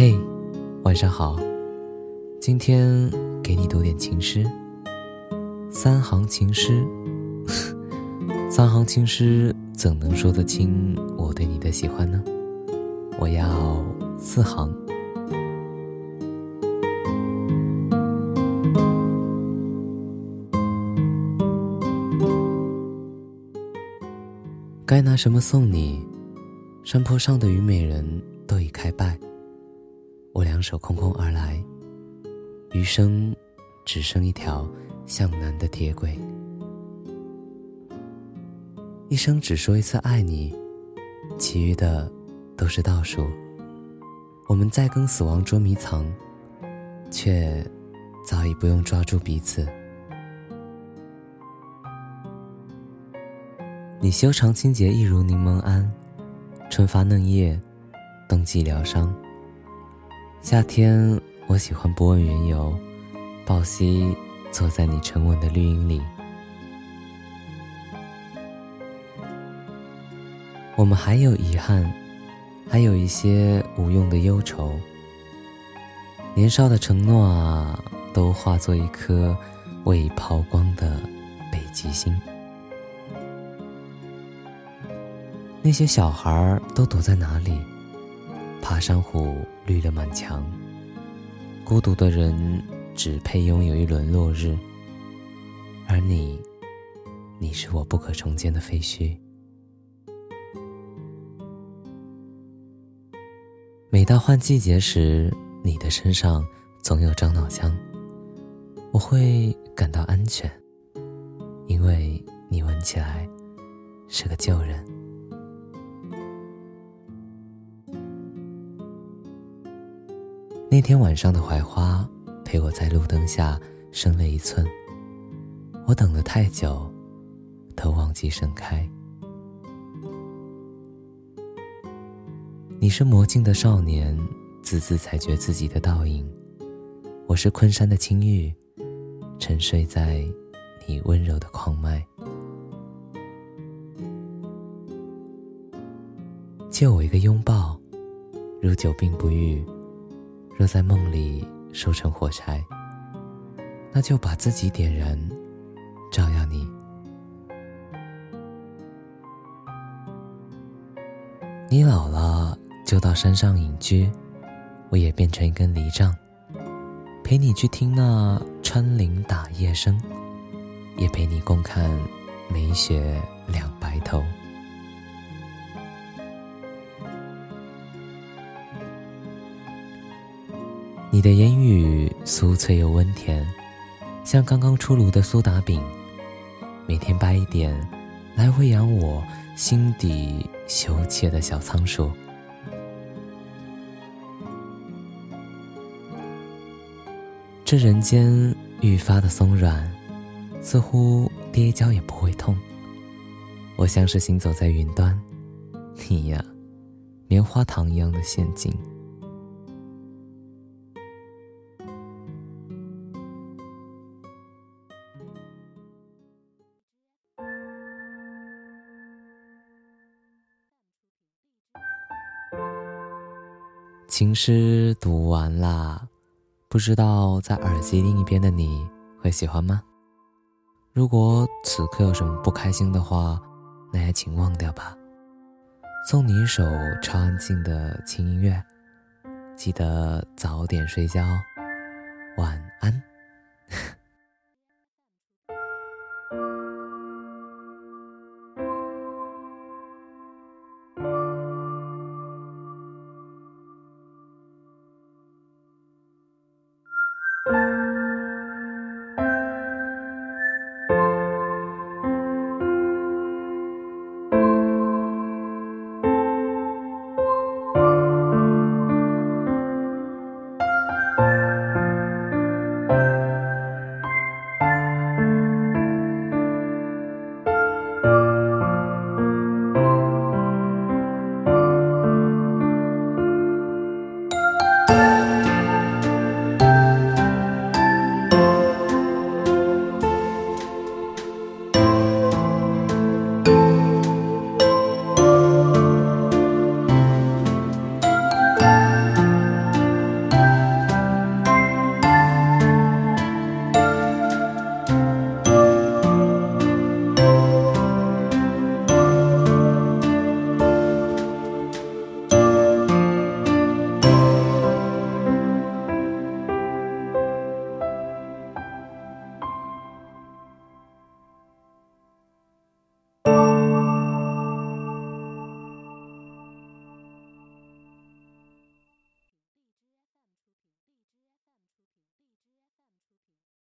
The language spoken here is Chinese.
嘿，晚上好，今天给你读点情诗。三行情诗，三行情诗怎能说得清我对你的喜欢呢？我要四行。该拿什么送你？山坡上的虞美人都已开败。我两手空空而来，余生只剩一条向南的铁轨。一生只说一次爱你，其余的都是倒数。我们在跟死亡捉迷藏，却早已不用抓住彼此。你修长清洁，一如柠檬桉，春发嫩叶，冬季疗伤。夏天，我喜欢不问缘由，抱膝坐在你沉稳的绿荫里。我们还有遗憾，还有一些无用的忧愁。年少的承诺啊，都化作一颗未抛光的北极星。那些小孩都躲在哪里？爬山虎绿了满墙。孤独的人只配拥有一轮落日，而你，你是我不可重见的废墟。每到换季节时，你的身上总有樟脑香，我会感到安全，因为你闻起来是个旧人。那天晚上的槐花陪我在路灯下生了一寸，我等了太久，都忘记盛开。你是魔镜的少年，字字裁决自己的倒影；我是昆山的青玉，沉睡在你温柔的狂脉。借我一个拥抱，如久病不愈。若在梦里收成火柴，那就把自己点燃，照耀你。你老了就到山上隐居，我也变成一根藜杖，陪你去听那穿林打叶声，也陪你共看梅雪两白头。你的言语酥脆又温甜，像刚刚出炉的苏打饼。每天掰一点，来喂养我心底羞怯的小仓鼠。这人间愈发的松软，似乎跌跤也不会痛。我像是行走在云端，你呀，棉花糖一样的陷阱。情诗读完啦，不知道在耳机另一边的你会喜欢吗？如果此刻有什么不开心的话，那也请忘掉吧。送你一首超安静的轻音乐，记得早点睡觉，晚安。